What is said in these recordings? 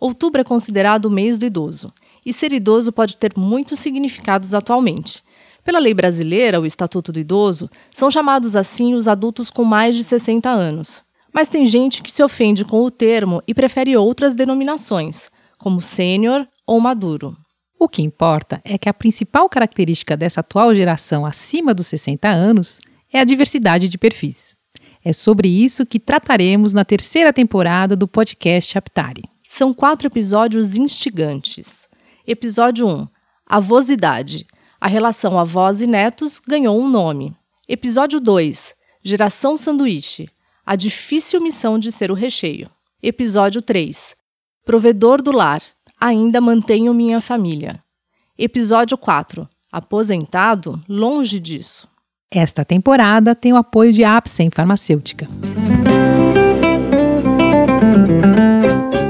Outubro é considerado o mês do idoso, e ser idoso pode ter muitos significados atualmente. Pela lei brasileira, o Estatuto do Idoso, são chamados assim os adultos com mais de 60 anos. Mas tem gente que se ofende com o termo e prefere outras denominações, como sênior ou maduro. O que importa é que a principal característica dessa atual geração acima dos 60 anos é a diversidade de perfis. É sobre isso que trataremos na terceira temporada do podcast Aptari. São quatro episódios instigantes. Episódio 1: Avosidade. A relação avós e netos ganhou um nome. Episódio 2: Geração Sanduíche. A difícil missão de ser o recheio. Episódio 3: Provedor do lar. Ainda mantenho minha família. Episódio 4: Aposentado? Longe disso. Esta temporada tem o apoio de Apsen Farmacêutica.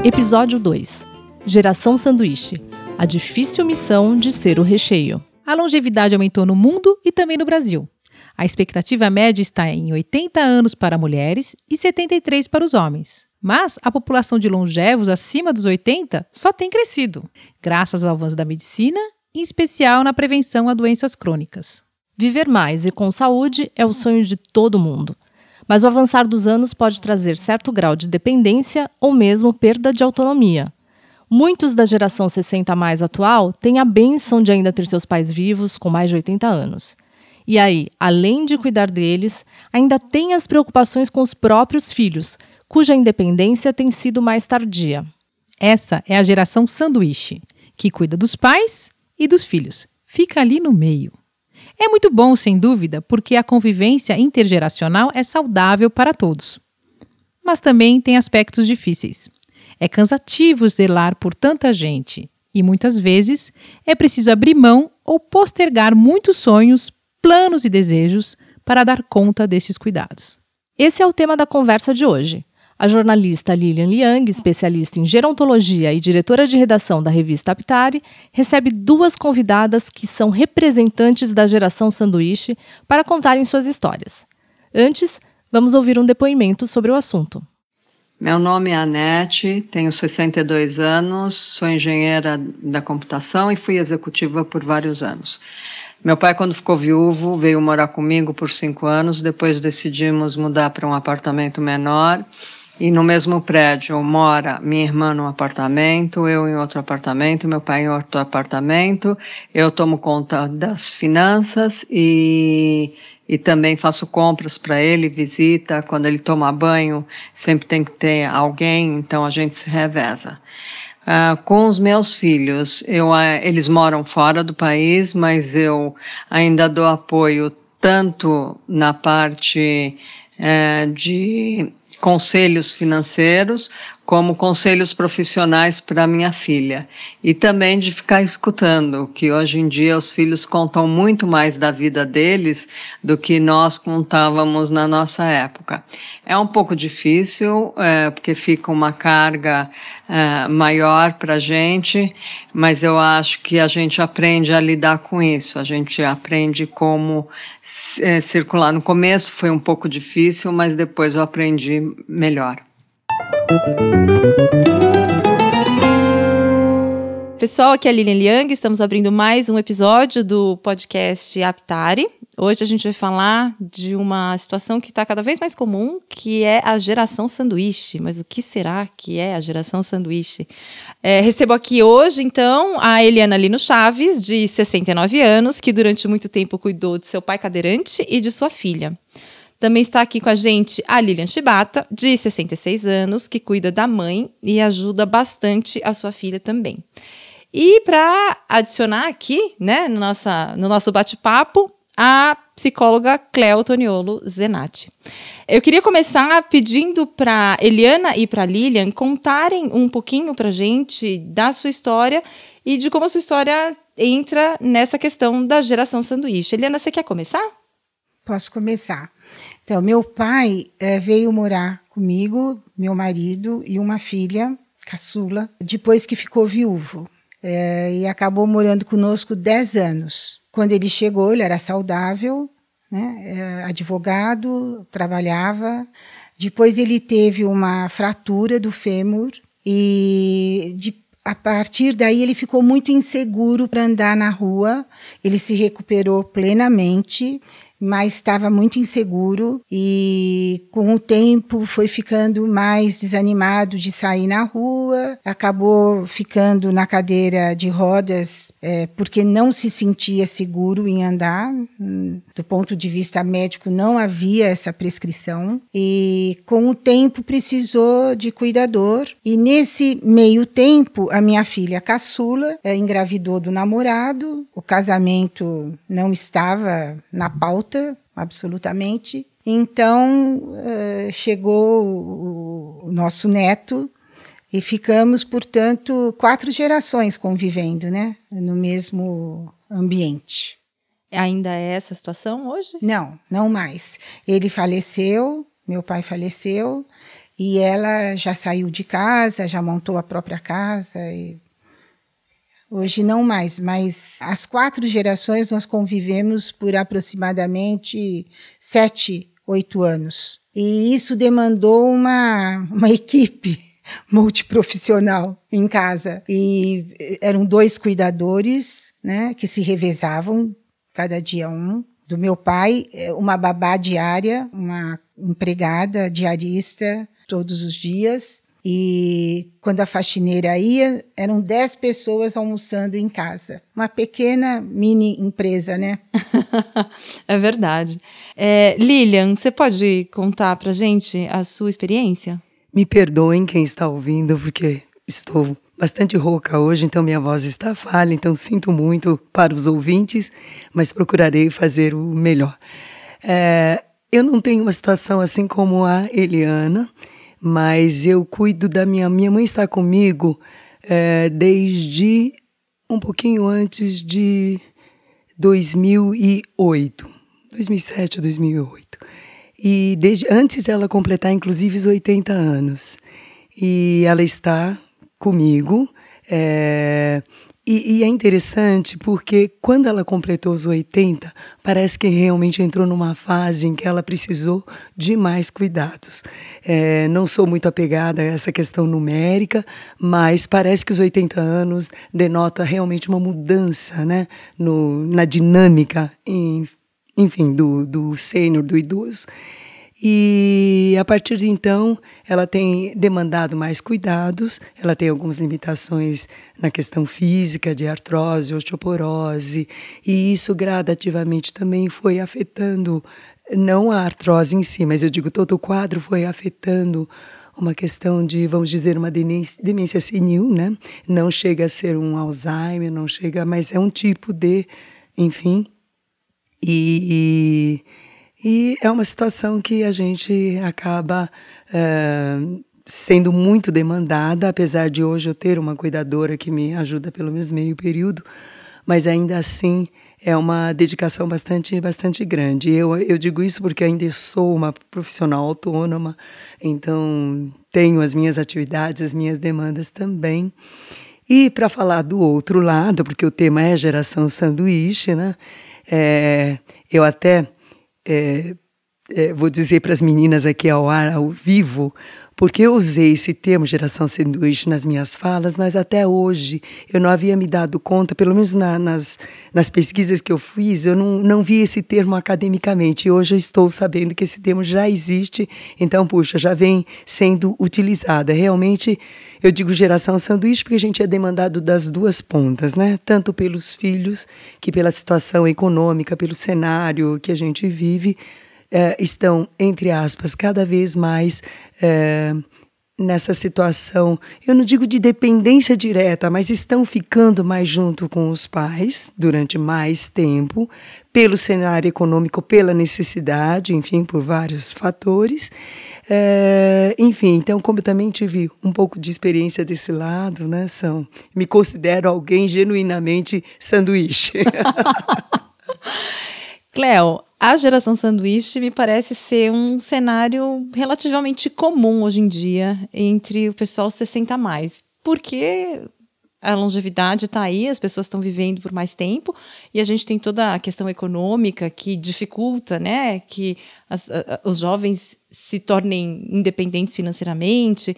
Episódio 2: Geração Sanduíche. A difícil missão de ser o recheio. A longevidade aumentou no mundo e também no Brasil. A expectativa média está em 80 anos para mulheres e 73 para os homens. Mas a população de longevos acima dos 80 só tem crescido, graças ao avanço da medicina, em especial na prevenção a doenças crônicas. Viver mais e com saúde é o sonho de todo mundo. Mas o avançar dos anos pode trazer certo grau de dependência ou mesmo perda de autonomia. Muitos da geração 60 mais atual têm a benção de ainda ter seus pais vivos com mais de 80 anos. E aí, além de cuidar deles, ainda tem as preocupações com os próprios filhos, cuja independência tem sido mais tardia. Essa é a geração sanduíche, que cuida dos pais e dos filhos. Fica ali no meio. É muito bom, sem dúvida, porque a convivência intergeracional é saudável para todos. Mas também tem aspectos difíceis. É cansativo zelar por tanta gente e muitas vezes é preciso abrir mão ou postergar muitos sonhos, planos e desejos para dar conta desses cuidados. Esse é o tema da conversa de hoje. A jornalista Lilian Liang, especialista em gerontologia e diretora de redação da revista Aptari, recebe duas convidadas que são representantes da geração sanduíche para contarem suas histórias. Antes, vamos ouvir um depoimento sobre o assunto. Meu nome é Anete, tenho 62 anos, sou engenheira da computação e fui executiva por vários anos. Meu pai, quando ficou viúvo, veio morar comigo por cinco anos. Depois decidimos mudar para um apartamento menor e no mesmo prédio mora minha irmã num apartamento, eu em outro apartamento, meu pai em outro apartamento. Eu tomo conta das finanças e, e também faço compras para ele, visita. Quando ele toma banho, sempre tem que ter alguém, então a gente se reveza. Uh, com os meus filhos, eu, uh, eles moram fora do país, mas eu ainda dou apoio tanto na parte uh, de conselhos financeiros, como conselhos profissionais para minha filha. E também de ficar escutando, que hoje em dia os filhos contam muito mais da vida deles do que nós contávamos na nossa época. É um pouco difícil, é, porque fica uma carga é, maior para a gente, mas eu acho que a gente aprende a lidar com isso, a gente aprende como é, circular. No começo foi um pouco difícil, mas depois eu aprendi melhor. Pessoal, aqui é a Lilian Liang, estamos abrindo mais um episódio do podcast Aptari. Hoje a gente vai falar de uma situação que está cada vez mais comum, que é a geração sanduíche. Mas o que será que é a geração sanduíche? É, recebo aqui hoje, então, a Eliana Lino Chaves, de 69 anos, que durante muito tempo cuidou de seu pai cadeirante e de sua filha. Também está aqui com a gente a Lilian Chibata, de 66 anos, que cuida da mãe e ajuda bastante a sua filha também. E para adicionar aqui, né, no, nossa, no nosso bate-papo, a psicóloga Cleo Toniolo Zenatti. Eu queria começar pedindo para Eliana e para Lilian contarem um pouquinho para gente da sua história e de como a sua história entra nessa questão da geração sanduíche. Eliana, você quer começar? Posso começar. Então, meu pai é, veio morar comigo, meu marido e uma filha, caçula, depois que ficou viúvo. É, e acabou morando conosco 10 anos. Quando ele chegou, ele era saudável, né, é, advogado, trabalhava. Depois ele teve uma fratura do fêmur e de, a partir daí ele ficou muito inseguro para andar na rua. Ele se recuperou plenamente mas estava muito inseguro e com o tempo foi ficando mais desanimado de sair na rua, acabou ficando na cadeira de rodas é, porque não se sentia seguro em andar. Do ponto de vista médico, não havia essa prescrição e com o tempo precisou de cuidador e nesse meio tempo a minha filha caçula é, engravidou do namorado, o casamento não estava na pauta absolutamente. Então uh, chegou o, o nosso neto e ficamos, portanto, quatro gerações convivendo, né, no mesmo ambiente. Ainda é essa situação hoje? Não, não mais. Ele faleceu, meu pai faleceu, e ela já saiu de casa, já montou a própria casa e Hoje não mais, mas as quatro gerações nós convivemos por aproximadamente sete, oito anos. E isso demandou uma, uma equipe multiprofissional em casa. E eram dois cuidadores, né, que se revezavam, cada dia um. Do meu pai, uma babá diária, uma empregada diarista todos os dias e quando a faxineira ia, eram 10 pessoas almoçando em casa. Uma pequena mini empresa, né? é verdade. É, Lilian, você pode contar pra gente a sua experiência? Me perdoem quem está ouvindo, porque estou bastante rouca hoje, então minha voz está falha, então sinto muito para os ouvintes, mas procurarei fazer o melhor. É, eu não tenho uma situação assim como a Eliana mas eu cuido da minha. Minha mãe está comigo é, desde um pouquinho antes de 2008, 2007 ou 2008. E desde antes dela completar, inclusive, os 80 anos. E ela está comigo. É, e, e, é interessante porque quando ela completou os 80, parece que realmente entrou numa fase em que ela precisou de mais cuidados. É, não sou muito apegada a essa questão numérica, mas parece que os 80 anos denota realmente uma mudança né, no, na dinâmica, em, enfim, do, do sênior, do idoso. E a partir de então, ela tem demandado mais cuidados, ela tem algumas limitações na questão física, de artrose, osteoporose, e isso gradativamente também foi afetando, não a artrose em si, mas eu digo todo o quadro foi afetando uma questão de, vamos dizer, uma demência senil, né? Não chega a ser um Alzheimer, não chega, mas é um tipo de, enfim. E, e e é uma situação que a gente acaba é, sendo muito demandada, apesar de hoje eu ter uma cuidadora que me ajuda pelo menos meio período, mas ainda assim é uma dedicação bastante, bastante grande. Eu, eu digo isso porque ainda sou uma profissional autônoma, então tenho as minhas atividades, as minhas demandas também. E para falar do outro lado, porque o tema é geração sanduíche, né? É, eu até é, é, vou dizer para as meninas aqui ao ar, ao vivo, porque eu usei esse termo geração sanduíche nas minhas falas, mas até hoje eu não havia me dado conta, pelo menos na, nas, nas pesquisas que eu fiz, eu não, não vi esse termo academicamente. E hoje eu estou sabendo que esse termo já existe, então, puxa, já vem sendo utilizado. É realmente, eu digo geração sanduíche porque a gente é demandado das duas pontas, né? Tanto pelos filhos, que pela situação econômica, pelo cenário que a gente vive, é, estão, entre aspas, cada vez mais é, nessa situação, eu não digo de dependência direta, mas estão ficando mais junto com os pais durante mais tempo, pelo cenário econômico, pela necessidade, enfim, por vários fatores. É, enfim, então, como eu também tive um pouco de experiência desse lado, né, são, me considero alguém genuinamente sanduíche. Cleo, a geração sanduíche me parece ser um cenário relativamente comum hoje em dia entre o pessoal 60 mais. Porque a longevidade está aí, as pessoas estão vivendo por mais tempo e a gente tem toda a questão econômica que dificulta, né, que as, a, os jovens se tornem independentes financeiramente.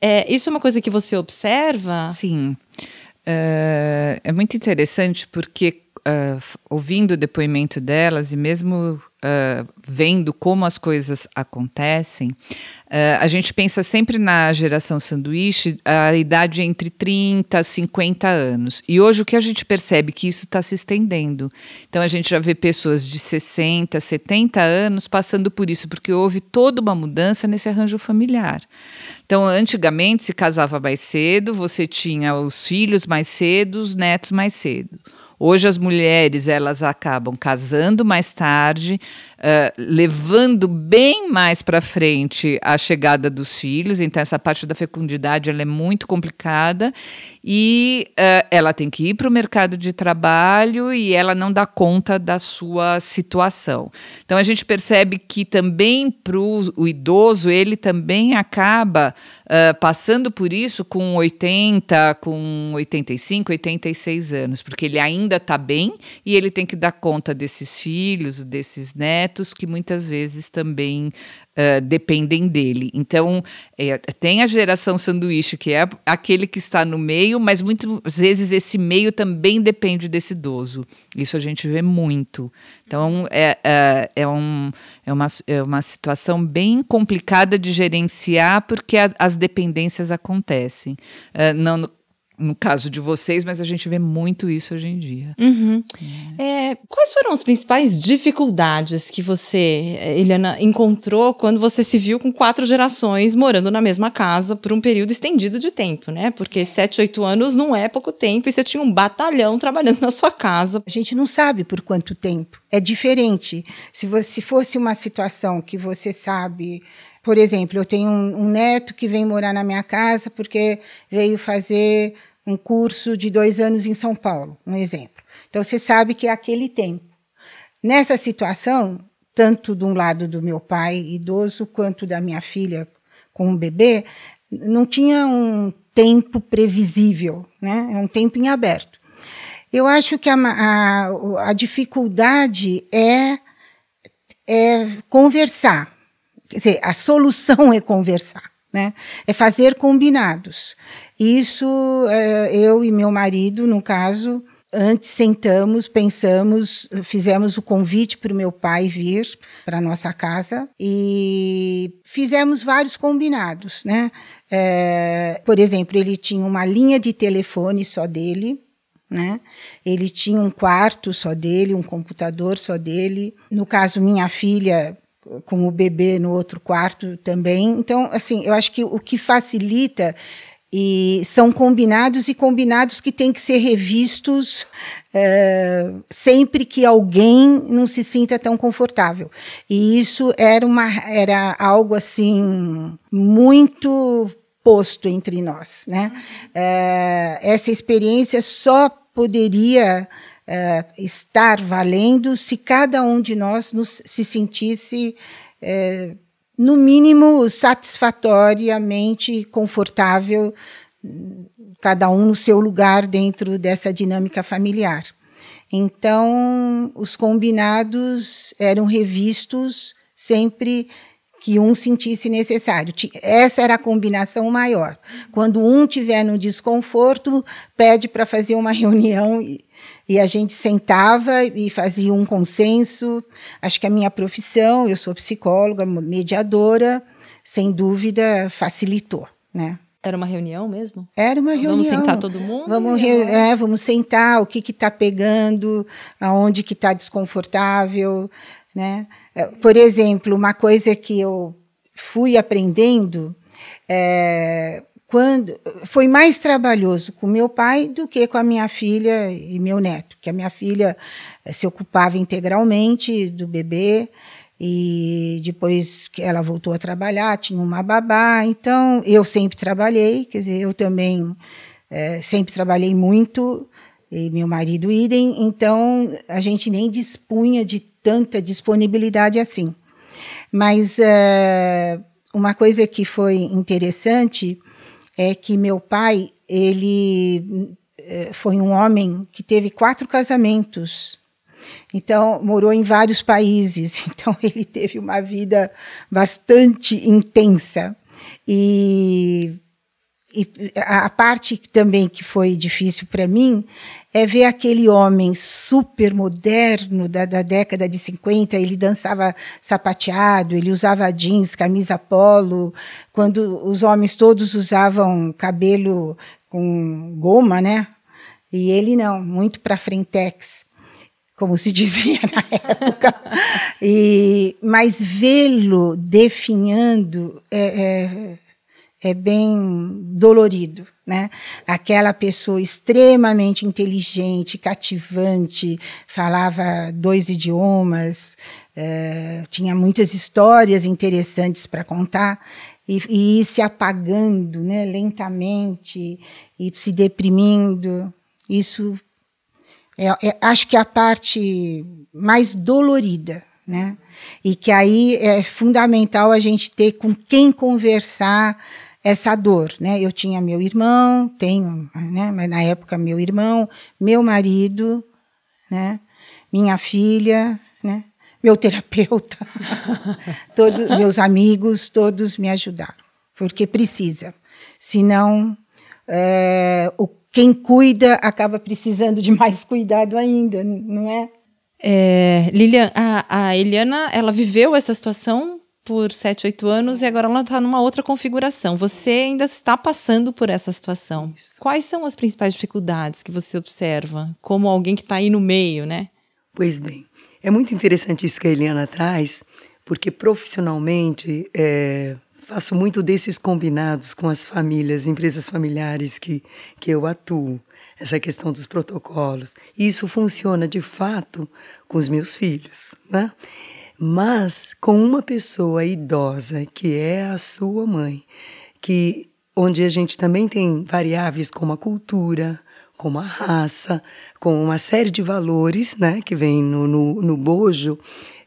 É, isso é uma coisa que você observa? Sim. Uh, é muito interessante porque uh, ouvindo o depoimento delas e mesmo uh, vendo como as coisas acontecem, uh, a gente pensa sempre na geração sanduíche, a idade entre 30 e 50 anos. E hoje o que a gente percebe que isso está se estendendo. Então a gente já vê pessoas de 60, 70 anos passando por isso, porque houve toda uma mudança nesse arranjo familiar. Então, antigamente se casava mais cedo, você tinha os filhos mais cedo, os netos mais cedo. Hoje as mulheres elas acabam casando mais tarde, uh, levando bem mais para frente a chegada dos filhos. Então essa parte da fecundidade ela é muito complicada e uh, ela tem que ir para o mercado de trabalho e ela não dá conta da sua situação. Então a gente percebe que também para o idoso ele também acaba uh, passando por isso com 80, com 85, 86 anos, porque ele ainda está bem e ele tem que dar conta desses filhos, desses netos que muitas vezes também uh, dependem dele. Então, é, tem a geração sanduíche, que é aquele que está no meio, mas muitas vezes esse meio também depende desse idoso. Isso a gente vê muito. Então, é, é, é, um, é, uma, é uma situação bem complicada de gerenciar, porque a, as dependências acontecem. Uh, não, no caso de vocês, mas a gente vê muito isso hoje em dia. Uhum. É. É, quais foram as principais dificuldades que você, Eliana, encontrou quando você se viu com quatro gerações morando na mesma casa por um período estendido de tempo, né? Porque sete, oito anos não é pouco tempo e você tinha um batalhão trabalhando na sua casa. A gente não sabe por quanto tempo. É diferente. Se, você, se fosse uma situação que você sabe por exemplo, eu tenho um, um, neto que vem morar na minha casa porque veio fazer um curso de dois anos em São Paulo, um exemplo. Então, você sabe que é aquele tempo. Nessa situação, tanto de um lado do meu pai idoso, quanto da minha filha com um bebê, não tinha um tempo previsível, né? é um tempo em aberto. Eu acho que a, a, a dificuldade é, é conversar. Quer dizer, a solução é conversar, né? é fazer combinados. Isso é, eu e meu marido, no caso, antes sentamos, pensamos, fizemos o convite para o meu pai vir para nossa casa e fizemos vários combinados, né? É, por exemplo, ele tinha uma linha de telefone só dele, né? Ele tinha um quarto só dele, um computador só dele. No caso, minha filha com o bebê no outro quarto também. Então, assim, eu acho que o que facilita e são combinados e combinados que têm que ser revistos é, sempre que alguém não se sinta tão confortável. E isso era, uma, era algo assim muito posto entre nós. Né? É, essa experiência só poderia é, estar valendo se cada um de nós nos, se sentisse no mínimo satisfatoriamente confortável, cada um no seu lugar dentro dessa dinâmica familiar. Então, os combinados eram revistos sempre que um sentisse necessário. Essa era a combinação maior. Quando um tiver no desconforto, pede para fazer uma reunião e, a gente sentava e fazia um consenso. Acho que a minha profissão, eu sou psicóloga, mediadora, sem dúvida facilitou, né? Era uma reunião mesmo? Era uma reunião. Vamos sentar todo mundo? Vamos, re... é, vamos sentar, o que está pegando, aonde que está desconfortável, né? É, por exemplo, uma coisa que eu fui aprendendo é, quando foi mais trabalhoso com meu pai do que com a minha filha e meu neto, que a minha filha eh, se ocupava integralmente do bebê e depois que ela voltou a trabalhar tinha uma babá, então eu sempre trabalhei, quer dizer, eu também é, sempre trabalhei muito e meu marido idem, então a gente nem dispunha de tanta disponibilidade assim. Mas é, uma coisa que foi interessante é que meu pai ele eh, foi um homem que teve quatro casamentos. Então, morou em vários países. Então, ele teve uma vida bastante intensa. E, e a parte também que foi difícil para mim é ver aquele homem super moderno da, da, década de 50. Ele dançava sapateado, ele usava jeans, camisa polo, quando os homens todos usavam cabelo com goma, né? E ele não, muito para frentex, como se dizia na época. E, mas vê-lo definhando é, é, é bem dolorido né? Aquela pessoa extremamente inteligente, cativante, falava dois idiomas, é, tinha muitas histórias interessantes para contar e, e ir se apagando, né? Lentamente e se deprimindo. Isso é, é, acho que é a parte mais dolorida, né? E que aí é fundamental a gente ter com quem conversar essa dor, né? Eu tinha meu irmão, tenho, né? Mas na época meu irmão, meu marido, né? Minha filha, né? Meu terapeuta, todos meus amigos, todos me ajudaram, porque precisa. Senão, é, o quem cuida acaba precisando de mais cuidado ainda, não é? é Lilian, a, a Eliana, ela viveu essa situação por 7, 8 anos e agora ela está numa outra configuração. Você ainda está passando por essa situação. Isso. Quais são as principais dificuldades que você observa como alguém que está aí no meio, né? Pois bem, é muito interessante isso que a Eliana traz, porque profissionalmente é, faço muito desses combinados com as famílias, empresas familiares que, que eu atuo essa questão dos protocolos. E isso funciona de fato com os meus filhos, né? Mas com uma pessoa idosa, que é a sua mãe, que onde a gente também tem variáveis como a cultura, como a raça, com uma série de valores, né, que vem no, no, no bojo,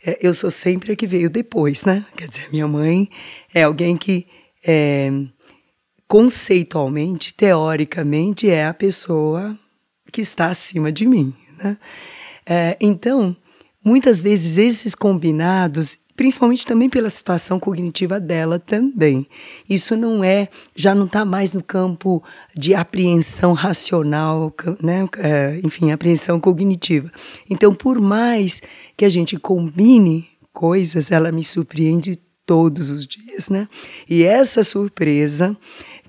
é, eu sou sempre a que veio depois, né? Quer dizer, minha mãe é alguém que é, conceitualmente, teoricamente, é a pessoa que está acima de mim, né? É, então, Muitas vezes esses combinados, principalmente também pela situação cognitiva dela também. Isso não é, já não está mais no campo de apreensão racional, né? É, enfim, apreensão cognitiva. Então, por mais que a gente combine coisas, ela me surpreende todos os dias, né? E essa surpresa,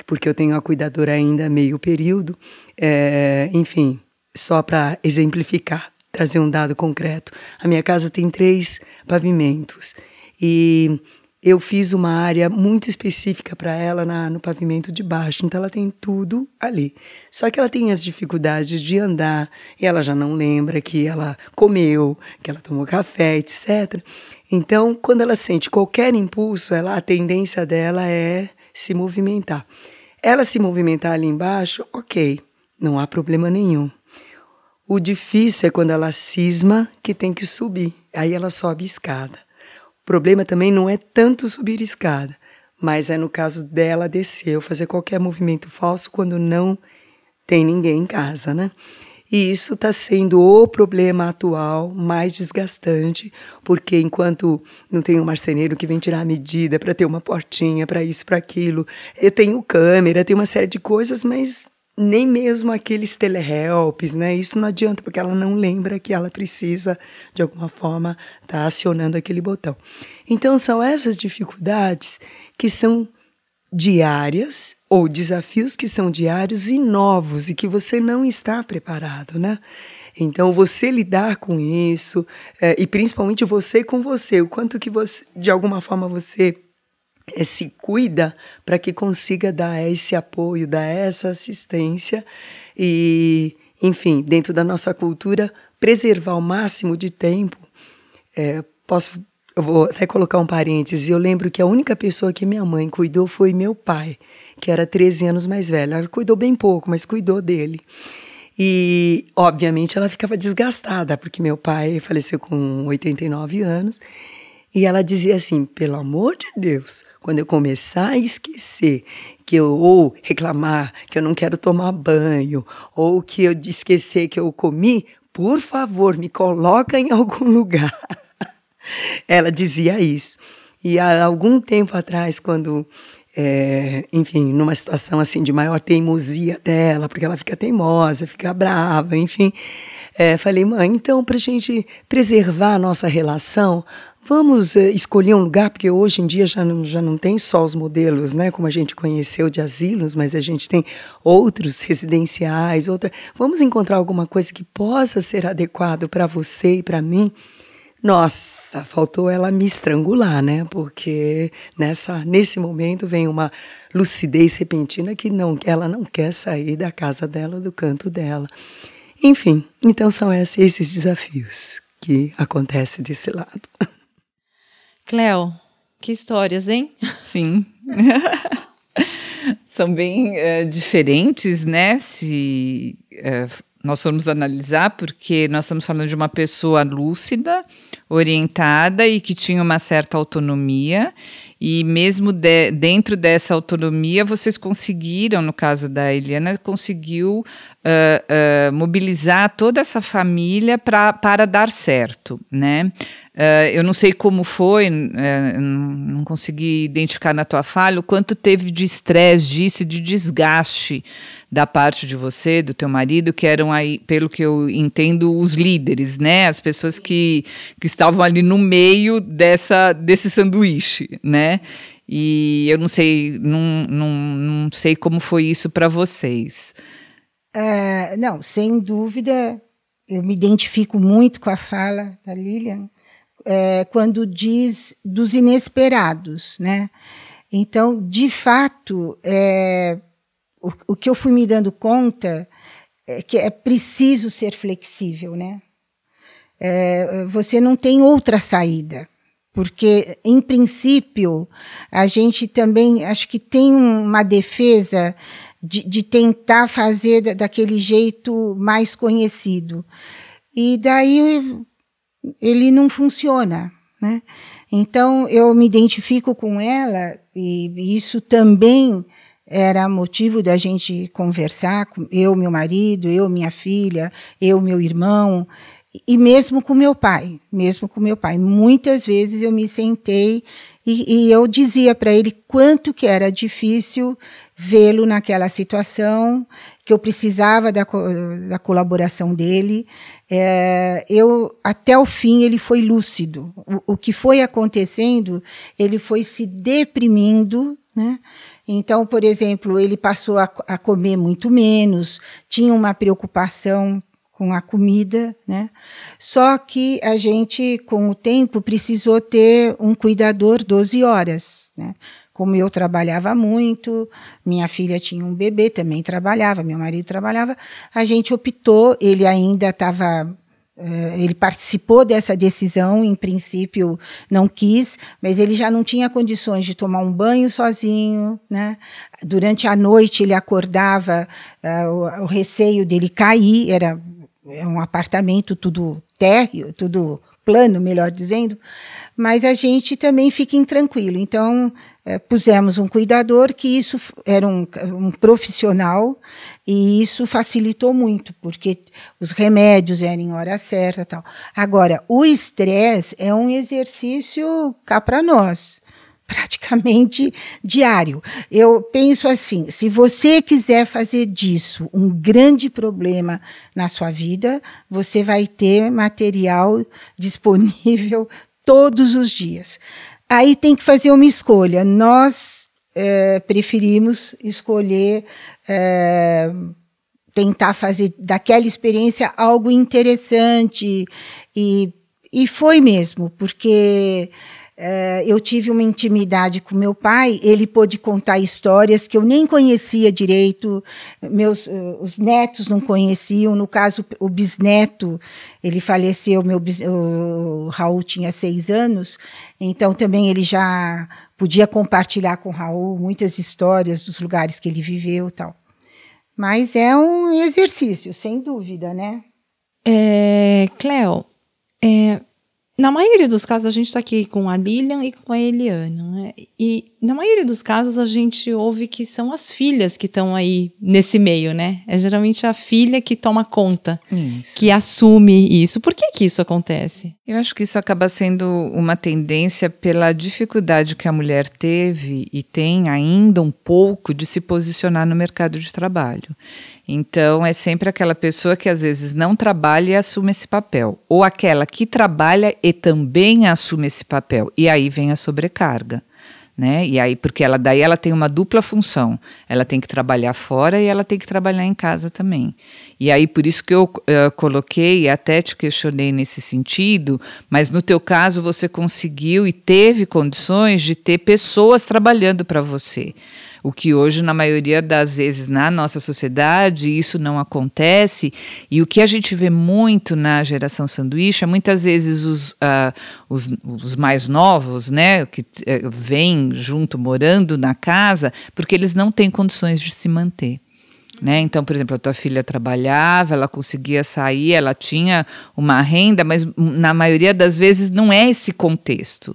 porque eu tenho a cuidadora ainda meio período, é, enfim, só para exemplificar, trazer um dado concreto. A minha casa tem três pavimentos e eu fiz uma área muito específica para ela na, no pavimento de baixo, então ela tem tudo ali. Só que ela tem as dificuldades de andar, e ela já não lembra que ela comeu, que ela tomou café, etc. Então, quando ela sente qualquer impulso, ela, a tendência dela é se movimentar. Ela se movimentar ali embaixo, ok, não há problema nenhum. O difícil é quando ela cisma que tem que subir. Aí ela sobe escada. O problema também não é tanto subir escada, mas é no caso dela descer ou fazer qualquer movimento falso quando não tem ninguém em casa, né? E isso está sendo o problema atual mais desgastante, porque enquanto não tem um marceneiro que vem tirar a medida para ter uma portinha, para isso, para aquilo, eu tenho câmera, tenho uma série de coisas, mas nem mesmo aqueles telehelps, né? Isso não adianta, porque ela não lembra que ela precisa, de alguma forma, estar tá acionando aquele botão. Então, são essas dificuldades que são diárias, ou desafios que são diários e novos e que você não está preparado, né? Então, você lidar com isso, é, e principalmente você com você, o quanto que você, de alguma forma, você se cuida para que consiga dar esse apoio, dar essa assistência e, enfim, dentro da nossa cultura, preservar o máximo de tempo. É, posso, eu vou até colocar um parêntese. Eu lembro que a única pessoa que minha mãe cuidou foi meu pai, que era 13 anos mais velho. Ela cuidou bem pouco, mas cuidou dele. E, obviamente, ela ficava desgastada, porque meu pai faleceu com 89 anos. E ela dizia assim: pelo amor de Deus, quando eu começar a esquecer que eu ou reclamar que eu não quero tomar banho ou que eu esquecer que eu comi, por favor, me coloca em algum lugar. ela dizia isso. E há algum tempo atrás, quando é, enfim, numa situação assim de maior teimosia dela, porque ela fica teimosa, fica brava, enfim. É, falei, mãe, então, para a gente preservar a nossa relação, vamos é, escolher um lugar, porque hoje em dia já não, já não tem só os modelos, né, como a gente conheceu de asilos, mas a gente tem outros residenciais, outra. Vamos encontrar alguma coisa que possa ser adequado para você e para mim. Nossa, faltou ela me estrangular, né? Porque nessa nesse momento vem uma lucidez repentina que não ela não quer sair da casa dela, do canto dela. Enfim, então são esses desafios que acontecem desse lado. Cleo, que histórias, hein? Sim. são bem uh, diferentes, né? Se uh, nós formos analisar, porque nós estamos falando de uma pessoa lúcida, orientada e que tinha uma certa autonomia. E mesmo de, dentro dessa autonomia, vocês conseguiram, no caso da Eliana, conseguiu uh, uh, mobilizar toda essa família pra, para dar certo, né? Uh, eu não sei como foi, não consegui identificar na tua fala o quanto teve de estresse disso, de desgaste da parte de você, do teu marido, que eram aí, pelo que eu entendo, os líderes, né? As pessoas que, que estavam ali no meio dessa, desse sanduíche, né? E eu não sei, não, não, não sei como foi isso para vocês. Uh, não, sem dúvida, eu me identifico muito com a fala da Lilian, é, quando diz dos inesperados, né? Então, de fato, é, o, o que eu fui me dando conta é que é preciso ser flexível, né? É, você não tem outra saída, porque, em princípio, a gente também acho que tem uma defesa de, de tentar fazer daquele jeito mais conhecido. E daí ele não funciona, né? Então eu me identifico com ela e isso também era motivo da gente conversar, eu, meu marido, eu, minha filha, eu, meu irmão, e mesmo com meu pai, mesmo com meu pai. Muitas vezes eu me sentei e, e eu dizia para ele quanto que era difícil vê-lo naquela situação, que eu precisava da, da colaboração dele. É, eu até o fim ele foi lúcido. O, o que foi acontecendo, ele foi se deprimindo, né? Então, por exemplo, ele passou a, a comer muito menos, tinha uma preocupação com a comida, né? Só que a gente, com o tempo, precisou ter um cuidador 12 horas, né? Como eu trabalhava muito, minha filha tinha um bebê, também trabalhava, meu marido trabalhava, a gente optou, ele ainda estava Uh, ele participou dessa decisão, em princípio não quis, mas ele já não tinha condições de tomar um banho sozinho. Né? Durante a noite ele acordava, uh, o, o, receio dele cair, era um apartamento tudo térreo, tudo plano, melhor dizendo, mas a gente também fica intranquilo. Então, é, pusemos um cuidador que isso era um, um, profissional e isso facilitou muito, porque os remédios eram em hora certa tal. Agora, o estresse é um exercício cá para nós, praticamente diário. Eu penso assim, se você quiser fazer disso um grande problema na sua vida, você vai ter material disponível todos os dias. Aí tem que fazer uma escolha. Nós é, preferimos escolher é, tentar fazer daquela experiência algo interessante e, e foi mesmo, porque eu tive uma intimidade com meu pai, ele pôde contar histórias que eu nem conhecia direito, meus uh, os netos não conheciam, no caso o bisneto, ele faleceu, meu o Raul tinha seis anos, então também ele já podia compartilhar com o Raul muitas histórias dos lugares que ele viveu tal. Mas é um exercício, sem dúvida, né? É, Cleo, é, na maioria dos casos, a gente está aqui com a Lilian e com a Eliana. Né? E na maioria dos casos, a gente ouve que são as filhas que estão aí nesse meio, né? É geralmente a filha que toma conta, isso. que assume isso. Por que, que isso acontece? Eu acho que isso acaba sendo uma tendência pela dificuldade que a mulher teve e tem ainda um pouco de se posicionar no mercado de trabalho. Então, é sempre aquela pessoa que às vezes não trabalha e assume esse papel, ou aquela que trabalha e também assume esse papel, e aí vem a sobrecarga. Né? E aí, porque ela daí ela tem uma dupla função. Ela tem que trabalhar fora e ela tem que trabalhar em casa também. E aí, por isso que eu uh, coloquei até te questionei nesse sentido, mas no teu caso você conseguiu e teve condições de ter pessoas trabalhando para você. O que hoje, na maioria das vezes, na nossa sociedade, isso não acontece. E o que a gente vê muito na geração sanduíche é muitas vezes os, uh, os, os, mais novos, né, que uh, vêm junto morando na casa, porque eles não têm condições de se manter. Né? Então, por exemplo, a tua filha trabalhava, ela conseguia sair, ela tinha uma renda, mas na maioria das vezes não é esse contexto.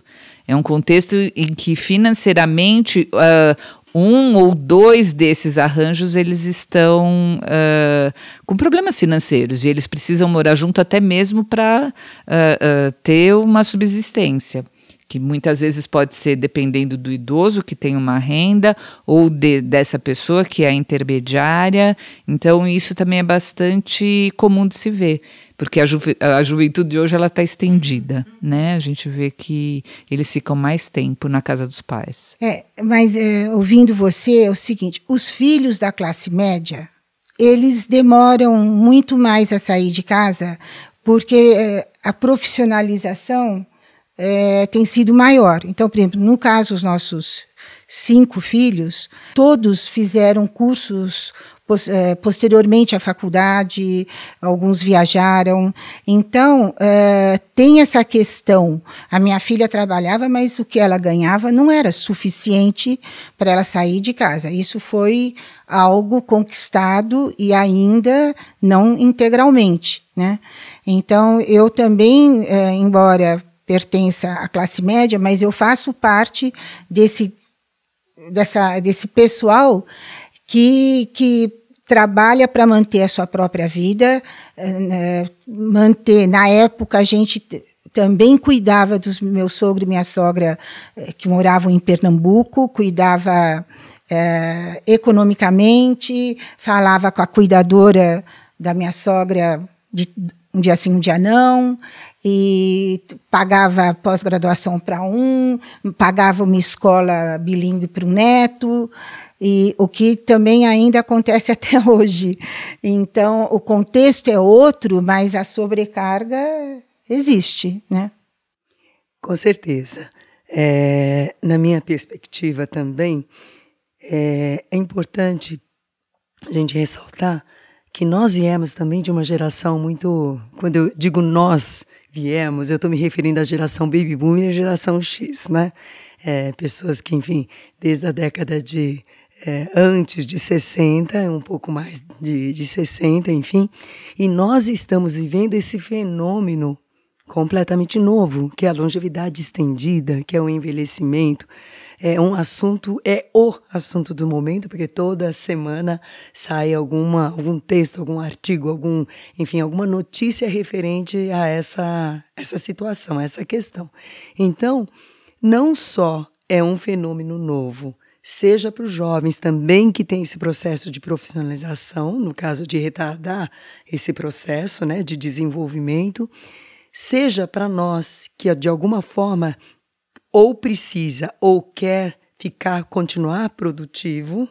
É um contexto em que financeiramente uh, um ou dois desses arranjos eles estão uh, com problemas financeiros e eles precisam morar junto até mesmo para uh, uh, ter uma subsistência que muitas vezes pode ser dependendo do idoso que tem uma renda ou de, dessa pessoa que é intermediária. Então isso também é bastante comum de se ver porque a, ju a juventude de hoje ela está estendida, né? A gente vê que eles ficam mais tempo na casa dos pais. É, mas é, ouvindo você é o seguinte: os filhos da classe média eles demoram muito mais a sair de casa porque é, a profissionalização é, tem sido maior. Então, por exemplo, no caso os nossos cinco filhos, todos fizeram cursos posteriormente à faculdade, alguns viajaram. Então, é, tem essa questão. A minha filha trabalhava, mas o que ela ganhava não era suficiente para ela sair de casa. Isso foi algo conquistado e ainda não integralmente. Né? Então, eu também, é, embora pertença à classe média, mas eu faço parte desse, dessa, desse pessoal que, que trabalha para manter a sua própria vida, né, manter. Na época, a gente também cuidava dos meu sogro e minha sogra eh, que moravam em Pernambuco, cuidava é, economicamente, falava com a cuidadora da minha sogra de um dia sim, um dia não, e pagava pós-graduação para um, pagava uma escola bilíngue para um neto, e o que também ainda acontece até hoje. Então, o contexto é outro, mas a sobrecarga existe, né? Com certeza. É, na minha perspectiva também, é, é importante a gente ressaltar que nós viemos também de uma geração muito. Quando eu digo nós viemos, eu estou me referindo à geração Baby Boom e à geração X, né? É, pessoas que, enfim, desde a década de é, antes de 60, um pouco mais de, de 60, enfim. E nós estamos vivendo esse fenômeno completamente novo, que é a longevidade estendida, que é o envelhecimento. É um assunto, é o assunto do momento, porque toda semana sai alguma, algum texto, algum artigo, algum, enfim, alguma notícia referente a essa, essa situação, a essa questão. Então, não só é um fenômeno novo, seja para os jovens também que tem esse processo de profissionalização, no caso de retardar esse processo né, de desenvolvimento, seja para nós que de alguma forma ou precisa ou quer ficar, continuar produtivo.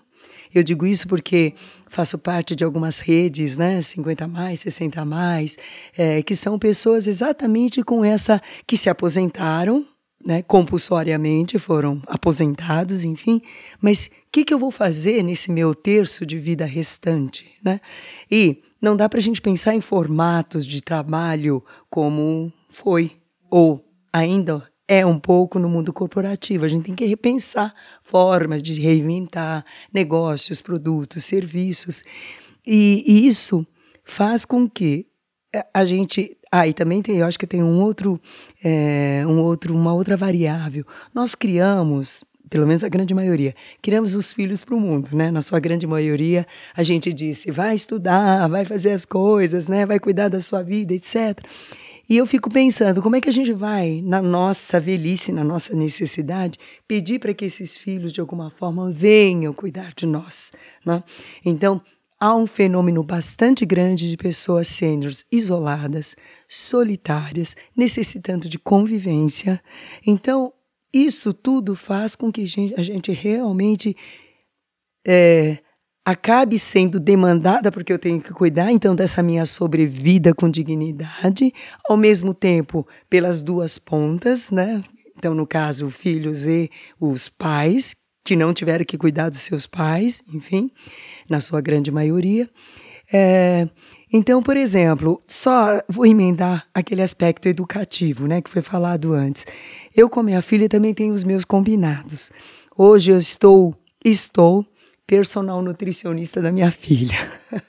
Eu digo isso porque faço parte de algumas redes, né, 50 mais, 60 mais, é, que são pessoas exatamente com essa que se aposentaram, né, compulsoriamente, foram aposentados, enfim. Mas o que, que eu vou fazer nesse meu terço de vida restante? Né? E não dá para a gente pensar em formatos de trabalho como foi ou ainda é um pouco no mundo corporativo. A gente tem que repensar formas de reinventar negócios, produtos, serviços. E, e isso faz com que a gente. Ah, e também tem, eu acho que tem um outro, é, um outro, uma outra variável. Nós criamos pelo menos a grande maioria, criamos os filhos para o mundo, né? Na sua grande maioria, a gente disse, vai estudar, vai fazer as coisas, né? Vai cuidar da sua vida, etc. E eu fico pensando, como é que a gente vai, na nossa velhice, na nossa necessidade, pedir para que esses filhos, de alguma forma, venham cuidar de nós, né? Então, há um fenômeno bastante grande de pessoas sêniores isoladas, solitárias, necessitando de convivência. Então, isso tudo faz com que a gente realmente é, acabe sendo demandada, porque eu tenho que cuidar então dessa minha sobrevida com dignidade, ao mesmo tempo pelas duas pontas, né? Então, no caso, filhos e os pais, que não tiveram que cuidar dos seus pais, enfim, na sua grande maioria. É, então, por exemplo, só vou emendar aquele aspecto educativo, né, que foi falado antes. Eu com minha filha também tenho os meus combinados. Hoje eu estou estou personal nutricionista da minha filha.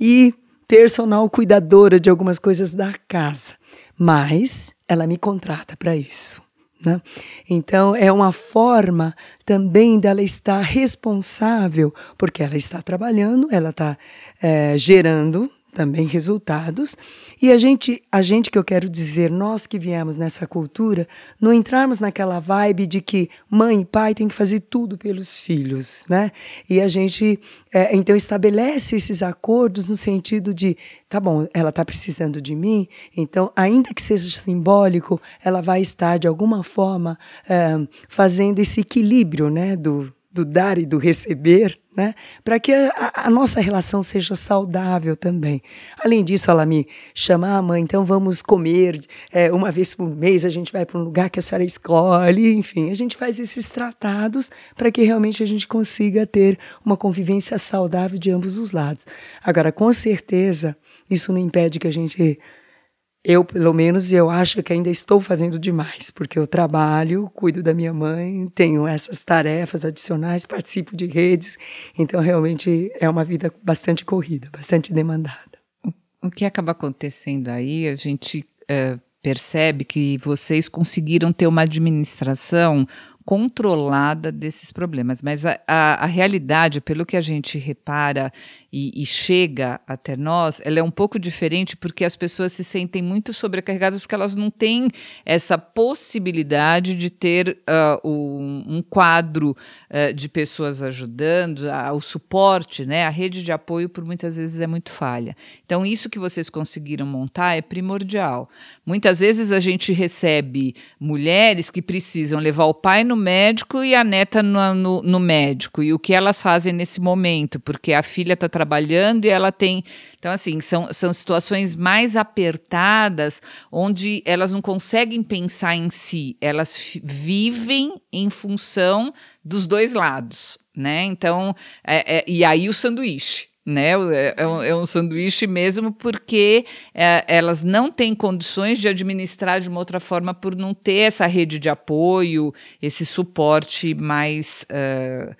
e personal cuidadora de algumas coisas da casa, mas ela me contrata para isso. Né? Então, é uma forma também dela estar responsável, porque ela está trabalhando, ela está é, gerando também resultados. E a gente, a gente que eu quero dizer, nós que viemos nessa cultura, não entrarmos naquela vibe de que mãe e pai têm que fazer tudo pelos filhos, né? E a gente, é, então, estabelece esses acordos no sentido de, tá bom, ela está precisando de mim, então, ainda que seja simbólico, ela vai estar, de alguma forma, é, fazendo esse equilíbrio, né, do, do dar e do receber, né? Para que a, a, nossa relação seja saudável também. Além disso, ela me chama, ah, mãe, então vamos comer é, uma vez por mês, a gente vai para um lugar que a senhora escolhe, enfim, a gente faz esses tratados para que realmente a gente consiga ter uma convivência saudável de ambos os lados. Agora, com certeza, isso não impede que a gente eu, pelo menos, eu acho que ainda estou fazendo demais, porque eu trabalho, cuido da minha mãe, tenho essas tarefas adicionais, participo de redes, então realmente é uma vida bastante corrida, bastante demandada. O que acaba acontecendo aí, a gente é, percebe que vocês conseguiram ter uma administração controlada desses problemas, mas a, a, a realidade, pelo que a gente repara e, e, chega até nós, ela é um pouco diferente porque as pessoas se sentem muito sobrecarregadas porque elas não têm essa possibilidade de ter uh, um, um, quadro uh, de pessoas ajudando, uh, o suporte, né? A rede de apoio por muitas vezes é muito falha. Então isso que vocês conseguiram montar é primordial. Muitas vezes a gente recebe mulheres que precisam levar o pai no médico e a neta no, no, no médico e o que elas fazem nesse momento, porque a filha está trabalhando e ela tem. Então, assim, são, são situações mais apertadas onde elas não conseguem pensar em si, elas vivem em função dos dois lados, né? Então, é, é, e aí o sanduíche né? É, é, um, é, um, sanduíche mesmo porque é, elas não têm condições de administrar de uma outra forma por não ter essa rede de apoio, esse suporte mais uh,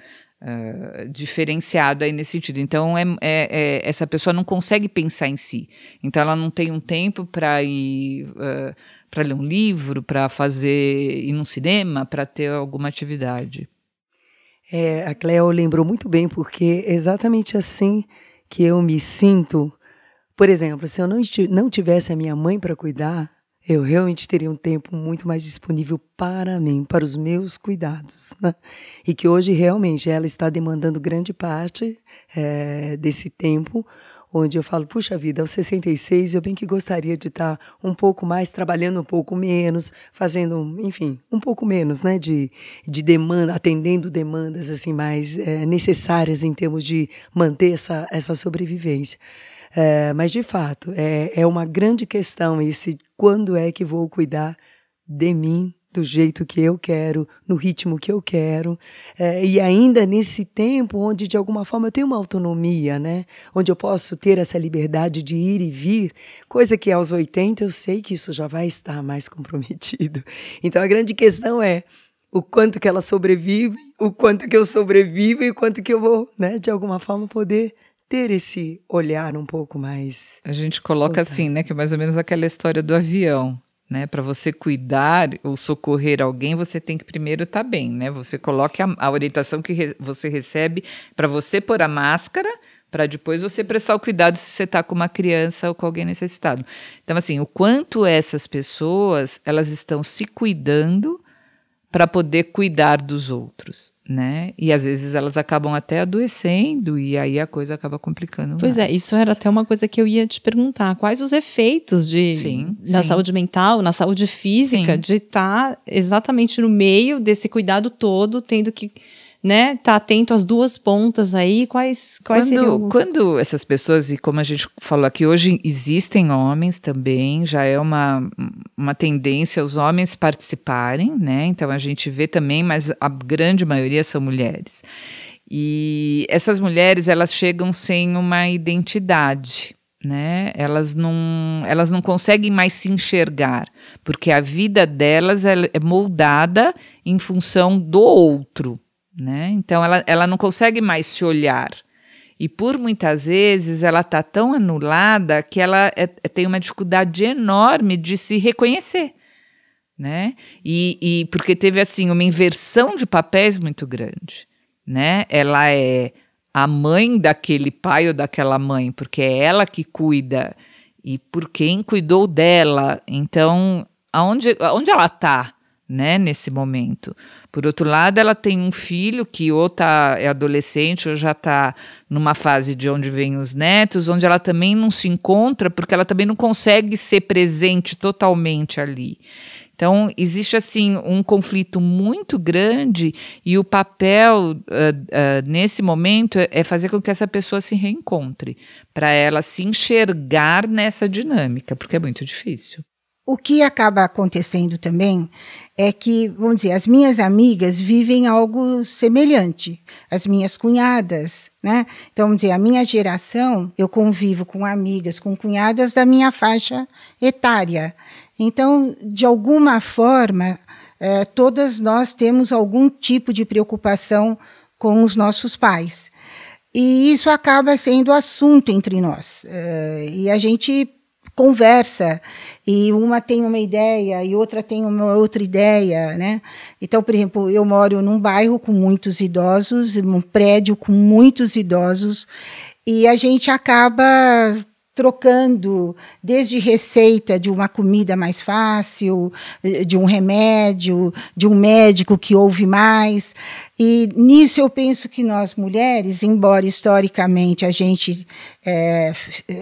Uh, diferenciado aí nesse sentido. Então, é, é, é, essa pessoa não consegue pensar em si. Então, ela não tem um tempo para ir uh, para ler um livro, para fazer ir num cinema, para ter alguma atividade. É, a Cleo lembrou muito bem, porque é exatamente assim que eu me sinto. Por exemplo, se eu não, não tivesse a minha mãe para cuidar, eu realmente teria um tempo muito mais disponível para mim, para os meus cuidados. Né? E que hoje realmente ela está demandando grande parte é, desse tempo, onde eu falo, puxa vida, aos 66 eu bem que gostaria de estar um pouco mais, trabalhando um pouco menos, fazendo, enfim, um pouco menos, né, de, de demanda, atendendo demandas assim mais é, necessárias em termos de manter essa, essa sobrevivência. É, mas, de fato, é, é uma grande questão esse quando é que vou cuidar de mim do jeito que eu quero, no ritmo que eu quero, é, e ainda nesse tempo onde de alguma forma eu tenho uma autonomia, né? Onde eu posso ter essa liberdade de ir e vir, coisa que aos 80 eu sei que isso já vai estar mais comprometido. Então a grande questão é o quanto que ela sobrevive, o quanto que eu sobrevivo e o quanto que eu vou, né, de alguma forma poder ter esse olhar um pouco mais. A gente coloca voltado. assim, né, que é mais ou menos aquela história do avião. Né, para você cuidar ou socorrer alguém, você tem que primeiro estar tá bem, né? Você coloque a, a orientação que re, você recebe para você pôr a máscara, para depois você prestar o cuidado se você está com uma criança ou com alguém necessitado. Então, assim, o quanto essas pessoas elas estão se cuidando para poder cuidar dos outros, né? E às vezes elas acabam até adoecendo e aí a coisa acaba complicando. Pois mais. é, isso era até uma coisa que eu ia te perguntar. Quais os efeitos de sim, na sim. saúde mental, na saúde física, sim. de estar tá exatamente no meio desse cuidado todo, tendo que né, tá atento às duas pontas aí, quais, quais quando, seriam? Quando essas pessoas, e como a gente falou aqui, hoje existem homens também, já é uma, uma tendência os homens participarem, né, então a gente vê também, mas a grande maioria são mulheres. E essas mulheres, elas chegam sem uma identidade, né? Elas não, elas não conseguem mais se enxergar, porque a vida delas é, é moldada em função do outro, né? Então ela, ela não consegue mais se olhar. E por muitas vezes ela está tão anulada que ela é, é, tem uma dificuldade enorme de se reconhecer. Né? E, e porque teve assim uma inversão de papéis muito grande. Né? Ela é a mãe daquele pai ou daquela mãe, porque é ela que cuida e por quem cuidou dela. Então, aonde, aonde ela está né, nesse momento? Por outro lado, ela tem um filho que ou tá, é adolescente ou já está numa fase de onde vêm os netos, onde ela também não se encontra, porque ela também não consegue ser presente totalmente ali. Então, existe assim um conflito muito grande e o papel uh, uh, nesse momento é, é fazer com que essa pessoa se reencontre, para ela se enxergar nessa dinâmica, porque é muito difícil. O que acaba acontecendo também é que, vamos dizer, as minhas amigas vivem algo semelhante, as minhas cunhadas, né? Então, vamos dizer, a minha geração, eu convivo com amigas, com cunhadas da minha faixa etária. Então, de alguma forma, é, todas nós temos algum tipo de preocupação com os nossos pais. E isso acaba sendo assunto entre nós. É, e a gente conversa e uma tem uma ideia e outra tem uma outra ideia, né? Então, por exemplo, eu moro num bairro com muitos idosos, um prédio com muitos idosos e a gente acaba trocando desde receita de uma comida mais fácil, de um remédio, de um médico que ouve mais. E nisso eu penso que nós mulheres, embora historicamente a gente é,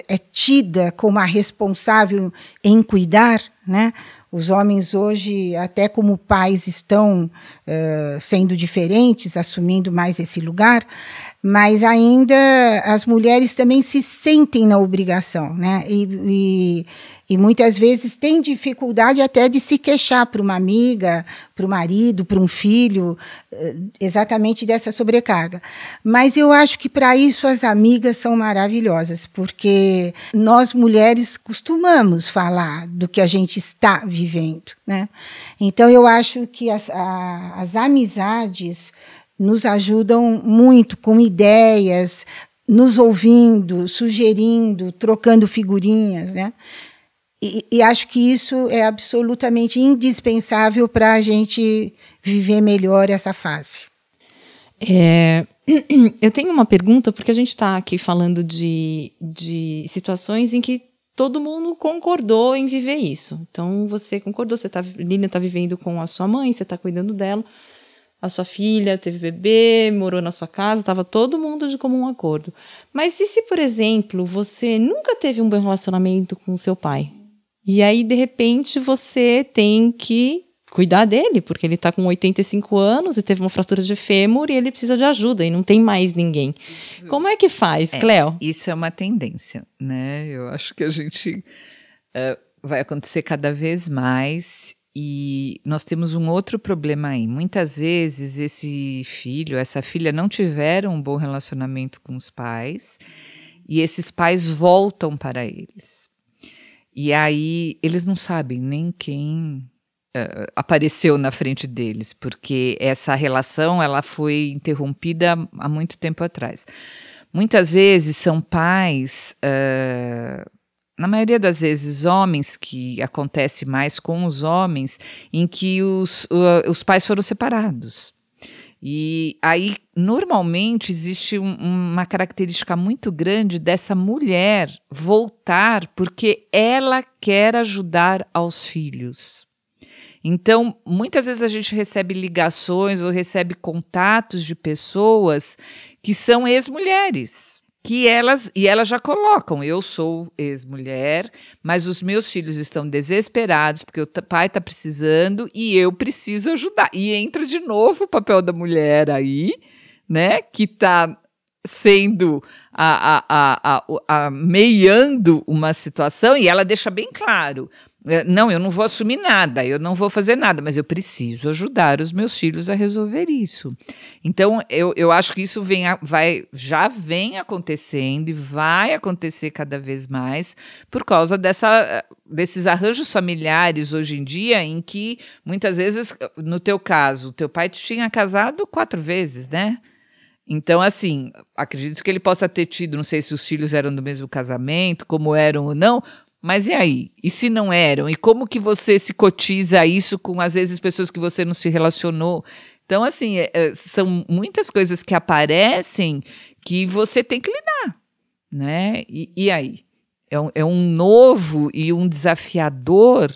é tida como a responsável em cuidar, né? Os homens hoje, até como pais, estão uh, sendo diferentes, assumindo mais esse lugar mas ainda as mulheres também se sentem na obrigação, né? E, e, e muitas vezes têm dificuldade até de se queixar para uma amiga, para o marido, para um filho, eh, exatamente dessa sobrecarga. Mas eu acho que para isso as amigas são maravilhosas, porque nós mulheres costumamos falar do que a gente está vivendo, né? Então eu acho que as, a, as amizades nos ajudam muito com ideias, nos ouvindo, sugerindo, trocando figurinhas, né? E, e acho que isso é absolutamente indispensável para a gente viver melhor essa fase. É, eu tenho uma pergunta, porque a gente está aqui falando de, de situações em que todo mundo concordou em viver isso. Então, você concordou, você tá, Lilian está vivendo com a sua mãe, você está cuidando dela a sua filha teve bebê, morou na sua casa, estava todo mundo de comum acordo. Mas e se, por exemplo, você nunca teve um bom relacionamento com seu pai? E aí, de repente, você tem que cuidar dele, porque ele está com 85 anos e teve uma fratura de fêmur e ele precisa de ajuda e não tem mais ninguém. Como é que faz, é, Cleo? Isso é uma tendência, né? Eu acho que a gente uh, vai acontecer cada vez mais E nós temos um outro problema aí. Muitas vezes esse filho, essa filha não tiveram um bom relacionamento com os pais e esses pais voltam para eles. E aí eles não sabem nem quem uh, apareceu na frente deles, porque essa relação ela foi interrompida há muito tempo atrás. Muitas vezes são pais uh, na maioria das vezes, homens, que acontece mais com os homens, em que os, uh, os pais foram separados. E aí, normalmente, existe um, uma característica muito grande dessa mulher voltar porque ela quer ajudar aos filhos. Então, muitas vezes a gente recebe ligações ou recebe contatos de pessoas que são ex-mulheres que elas e elas já colocam, eu sou ex-mulher, mas os meus filhos estão desesperados porque o pai está precisando e eu preciso ajudar. E entra de novo o papel da mulher aí, né, que está sendo a, a, a, a, a meiando uma situação e ela deixa bem claro, não, eu não vou assumir nada, eu não vou fazer nada, mas eu preciso ajudar os meus filhos a resolver isso. Então, eu, eu acho que isso vem, vai, já vem acontecendo e vai acontecer cada vez mais por causa dessa, desses arranjos familiares hoje em dia, em que muitas vezes, no teu caso, teu pai tinha casado quatro vezes, né? Então, assim, acredito que ele possa ter tido, não sei se os filhos eram do mesmo casamento, como eram ou não, mas e aí? E se não eram? E como que você se cotiza isso com, às vezes, pessoas que você não se relacionou? Então, assim, é, é, são muitas coisas que aparecem que você tem que lidar, né? E, e aí? É um, é um novo e um desafiador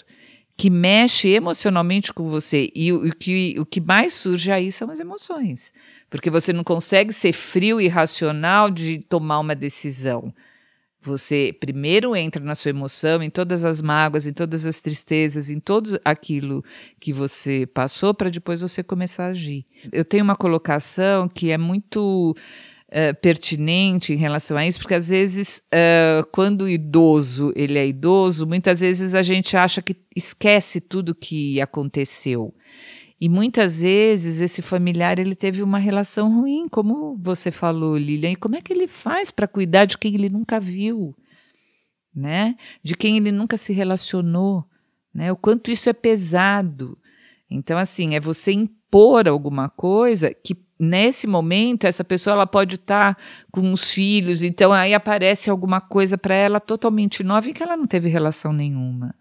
que mexe emocionalmente com você. E o, o, que, o que mais surge aí são as emoções. Porque você não consegue ser frio e racional de tomar uma decisão. Você primeiro entra na sua emoção, em todas as mágoas, em todas as tristezas, em tudo aquilo que você passou, para depois você começar a agir. Eu tenho uma colocação que é muito uh, pertinente em relação a isso, porque às vezes, uh, quando o idoso ele é idoso, muitas vezes a gente acha que esquece tudo que aconteceu. E muitas vezes esse familiar ele teve uma relação ruim, como você falou, Lilian. E como é que ele faz para cuidar de quem ele nunca viu, né? De quem ele nunca se relacionou, né? O quanto isso é pesado. Então, assim, é você impor alguma coisa que nesse momento essa pessoa ela pode estar tá com os filhos, então aí aparece alguma coisa para ela totalmente nova em que ela não teve relação nenhuma.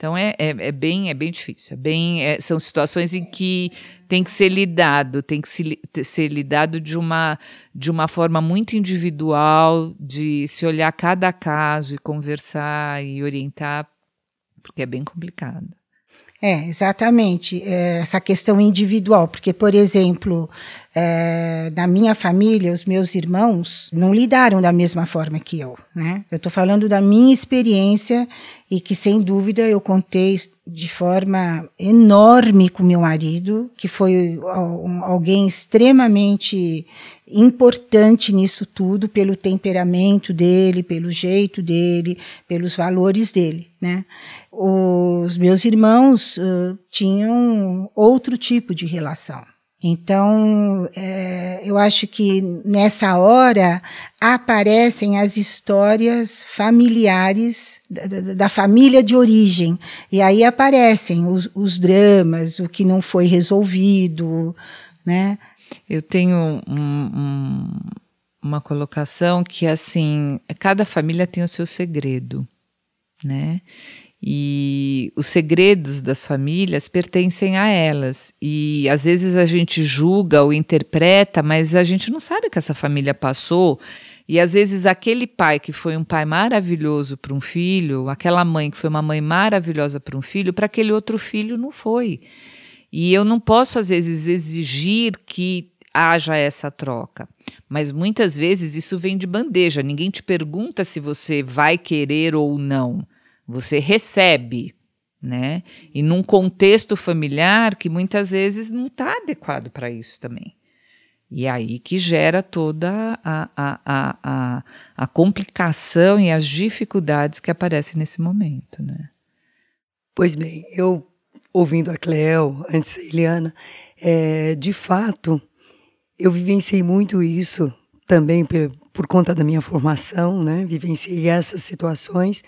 Então é, é, é, bem é bem difícil, é bem é, são situações em que tem que ser lidado, tem que se, ser lidado de uma de uma forma muito individual, de se olhar cada caso e conversar e orientar, porque é bem complicado. É, exatamente. É, essa questão individual, porque, por exemplo, é, na minha família, os meus irmãos não lidaram da mesma forma que eu. Né? Eu estou falando da minha experiência e que, sem dúvida, eu contei de forma enorme com meu marido, que foi alguém extremamente importante nisso tudo, pelo temperamento dele, pelo jeito dele, pelos valores dele, né? Os meus irmãos uh, tinham outro tipo de relação. Então, é, eu acho que nessa hora aparecem as histórias familiares da, da, da família de origem. E aí aparecem os, os, dramas, o que não foi resolvido, né? Eu tenho um, um, uma colocação que, assim, cada família tem o seu segredo, né? E os segredos das famílias pertencem a elas. E às vezes a gente julga ou interpreta, mas a gente não sabe o que essa família passou. E às vezes aquele pai que foi um pai maravilhoso para um filho, aquela mãe que foi uma mãe maravilhosa para um filho, para aquele outro filho não foi. E eu não posso, às vezes, exigir que haja essa troca. Mas muitas vezes isso vem de bandeja. Ninguém te pergunta se você vai querer ou não. Você recebe, né? E num contexto familiar que muitas vezes não está adequado para isso também. E é aí que gera toda a, a, a, a, a complicação e as dificuldades que aparecem nesse momento, né? Pois bem, eu ouvindo a Cleo, antes a Eliana, é, de fato, eu vivenciei muito isso também por, por conta da minha formação, né? Vivenciei essas situações.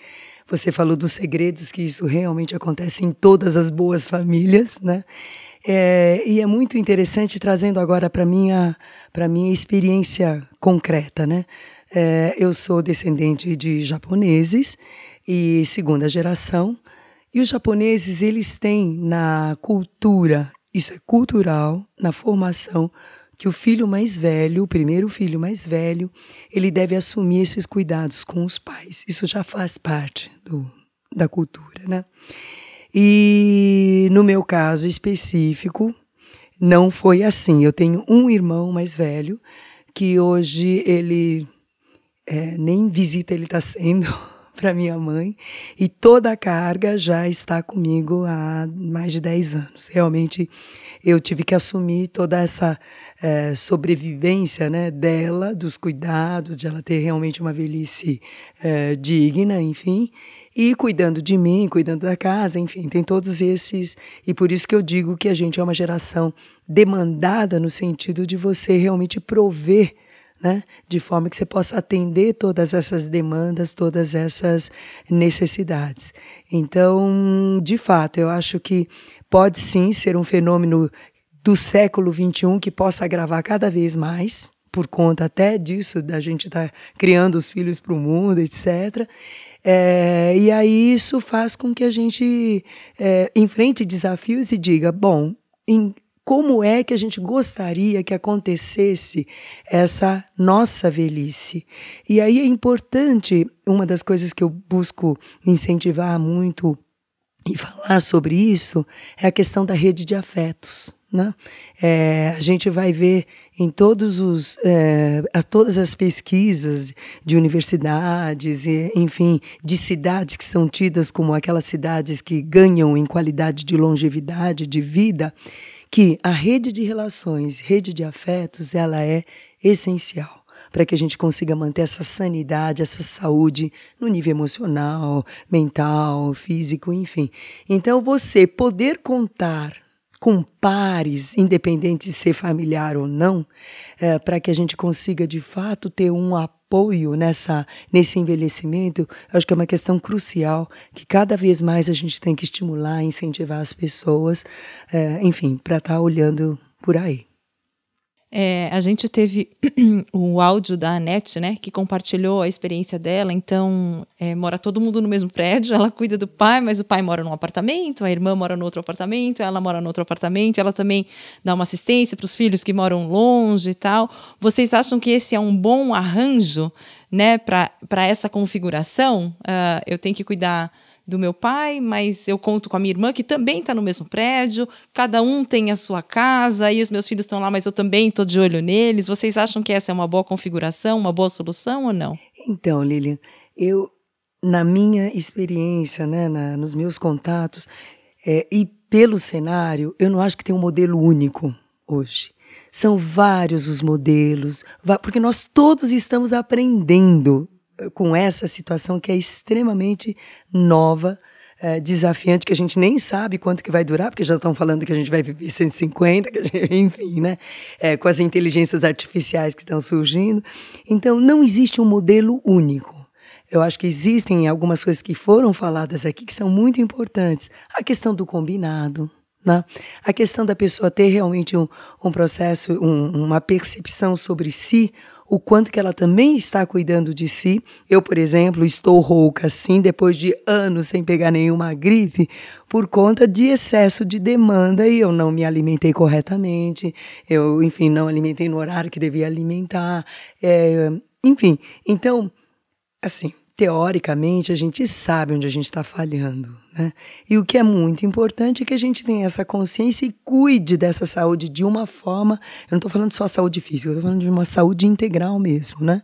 Você falou dos segredos, que isso realmente acontece em todas as boas famílias, né? É, e é muito interessante trazendo agora para minha para minha experiência concreta, né? É, eu sou descendente de japoneses e segunda geração e os japoneses eles têm na cultura isso é cultural na formação que o filho mais velho, o primeiro filho mais velho, ele deve assumir esses cuidados com os pais. Isso já faz parte do, da cultura, né? E no meu caso específico, não foi assim. Eu tenho um irmão mais velho que hoje ele é, nem visita ele está sendo para minha mãe e toda a carga já está comigo há mais de 10 anos. Realmente eu tive que assumir toda essa é, sobrevivência né, dela, dos cuidados, de ela ter realmente uma velhice é, digna, enfim, e cuidando de mim, cuidando da casa, enfim, tem todos esses. E por isso que eu digo que a gente é uma geração demandada no sentido de você realmente prover. Né? de forma que você possa atender todas essas demandas, todas essas necessidades. Então, de fato, eu acho que pode sim ser um fenômeno do século XXI que possa agravar cada vez mais, por conta até disso, da gente estar tá criando os filhos para o mundo, etc. É, e aí isso faz com que a gente é, enfrente desafios e diga: bom, em, como é que a gente gostaria que acontecesse essa nossa velhice. E aí é importante, uma das coisas que eu busco incentivar muito e falar sobre isso é a questão da rede de afetos. Né? É, a gente vai ver em todos os, é, todas as pesquisas de universidades, e, enfim, de cidades que são tidas como aquelas cidades que ganham em qualidade de longevidade, de vida, que a rede de relações, rede de afetos, ela é essencial para que a gente consiga manter essa sanidade, essa saúde no nível emocional, mental, físico, enfim. Então, você poder contar com pares, independente de ser familiar ou não, é, para que a gente consiga de fato ter um apoio nessa nesse envelhecimento, acho que é uma questão crucial que cada vez mais a gente tem que estimular, incentivar as pessoas, é, enfim, para estar tá olhando por aí. É, a gente teve o áudio da Anete, né, que compartilhou a experiência dela. Então, é, mora todo mundo no mesmo prédio. Ela cuida do pai, mas o pai mora num apartamento, a irmã mora no outro apartamento, ela mora no outro apartamento. Ela também dá uma assistência para os filhos que moram longe e tal. Vocês acham que esse é um bom arranjo, né, para essa configuração? Uh, eu tenho que cuidar do meu pai, mas eu conto com a minha irmã, que também está no mesmo prédio, cada um tem a sua casa, e os meus filhos estão lá, mas eu também estou de olho neles. Vocês acham que essa é uma boa configuração, uma boa solução ou não? Então, Lilian, eu, na minha experiência, né, na, nos meus contatos, é, e pelo cenário, eu não acho que tem um modelo único hoje. São vários os modelos, porque nós todos estamos aprendendo com essa situação que é extremamente nova, é, desafiante, que a gente nem sabe quanto que vai durar, porque já estão falando que a gente vai viver 150, gente, enfim, né? É, com as inteligências artificiais que estão surgindo. Então, não existe um modelo único. Eu acho que existem algumas coisas que foram faladas aqui que são muito importantes. A questão do combinado, né? A questão da pessoa ter realmente um, um processo, um, uma percepção sobre si, o quanto que ela também está cuidando de si. Eu, por exemplo, estou rouca assim depois de anos sem pegar nenhuma gripe por conta de excesso de demanda e eu não me alimentei corretamente. Eu, enfim, não alimentei no horário que devia alimentar. É, enfim, então, assim, teoricamente, a gente sabe onde a gente está falhando. Né? E o que é muito importante é que a gente tenha essa consciência e cuide dessa saúde de uma forma. Eu não estou falando só saúde física, eu estou falando de uma saúde integral mesmo. Né?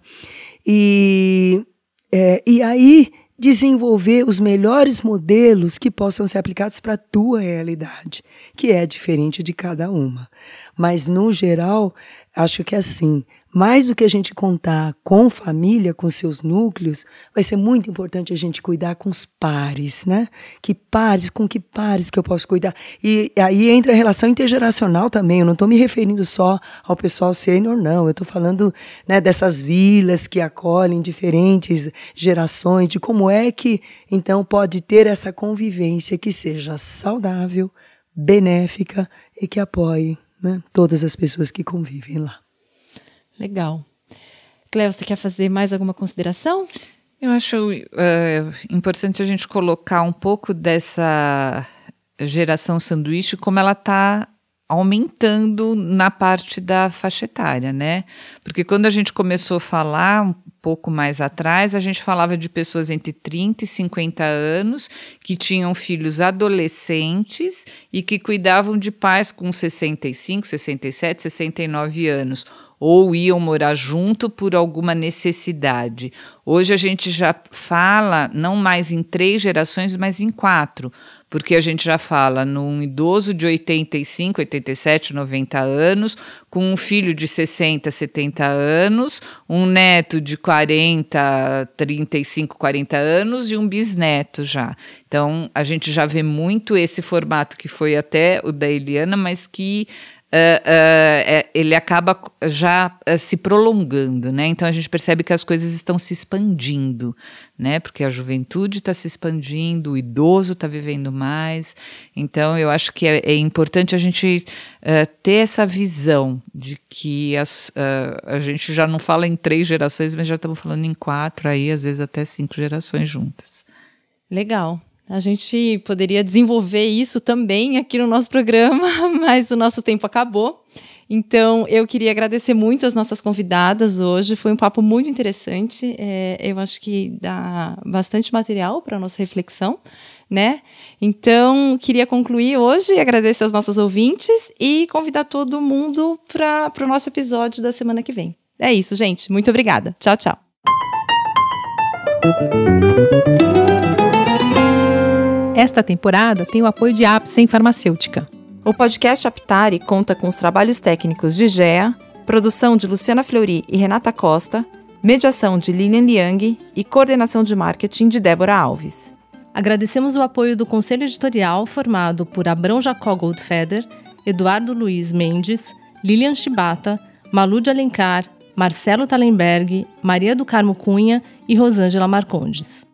E, é, e aí desenvolver os melhores modelos que possam ser aplicados para a tua realidade, que é diferente de cada uma. Mas, no geral, acho que é assim, mais do que a gente contar com família, com seus núcleos, vai ser muito importante a gente cuidar com os pares, né? Que pares, com que pares que eu posso cuidar? E aí entra a relação intergeracional também. Eu não estou me referindo só ao pessoal sênior, não. Eu estou falando né, dessas vilas que acolhem diferentes gerações, de como é que então pode ter essa convivência que seja saudável, benéfica e que apoie né, todas as pessoas que convivem lá. Legal. Cléo, você quer fazer mais alguma consideração? Eu acho uh, importante a gente colocar um pouco dessa geração sanduíche, como ela está aumentando na parte da faixa etária, né? Porque quando a gente começou a falar um pouco mais atrás, a gente falava de pessoas entre 30 e 50 anos que tinham filhos adolescentes e que cuidavam de pais com 65, 67, 69 anos ou iam morar junto por alguma necessidade. Hoje a gente já fala não mais em três gerações, mas em quatro, porque a gente já fala num idoso de 85, 87, 90 anos, com um filho de 60, 70 anos, um neto de 40, 35, 40 anos e um bisneto já. Então a gente já vê muito esse formato que foi até o da Eliana, mas que Uh, ele acaba já uh, se prolongando, né? Então a gente percebe que as coisas estão se expandindo, né? Porque a juventude está se expandindo, o idoso está vivendo mais. Então eu acho que é, é importante a gente ter essa visão de que as, a gente já não fala em três gerações, mas já estamos falando em quatro, aí às vezes até cinco gerações juntas. Legal. A gente poderia desenvolver isso também aqui no nosso programa, mas o nosso tempo acabou. Então, eu queria agradecer muito as nossas convidadas hoje. Foi um papo muito interessante. É, eu acho que dá bastante material para a nossa reflexão, né? Então, queria concluir hoje, agradecer aos nossos ouvintes e convidar todo mundo para o nosso episódio da semana que vem. É isso, gente. Muito obrigada. Tchau, tchau. Esta temporada tem o apoio de Apsen Farmacêutica. O podcast Aptari conta com os trabalhos técnicos de Gea, produção de Luciana Fleury e Renata Costa, mediação de Lilian Liang e coordenação de marketing de Débora Alves. Agradecemos o apoio do conselho editorial formado por Abrão Jacó Goldfeder, Eduardo Luiz Mendes, Lilian Chibata, Malu de Alencar, Marcelo Talenberg, Maria do Carmo Cunha e Rosângela Marcondes.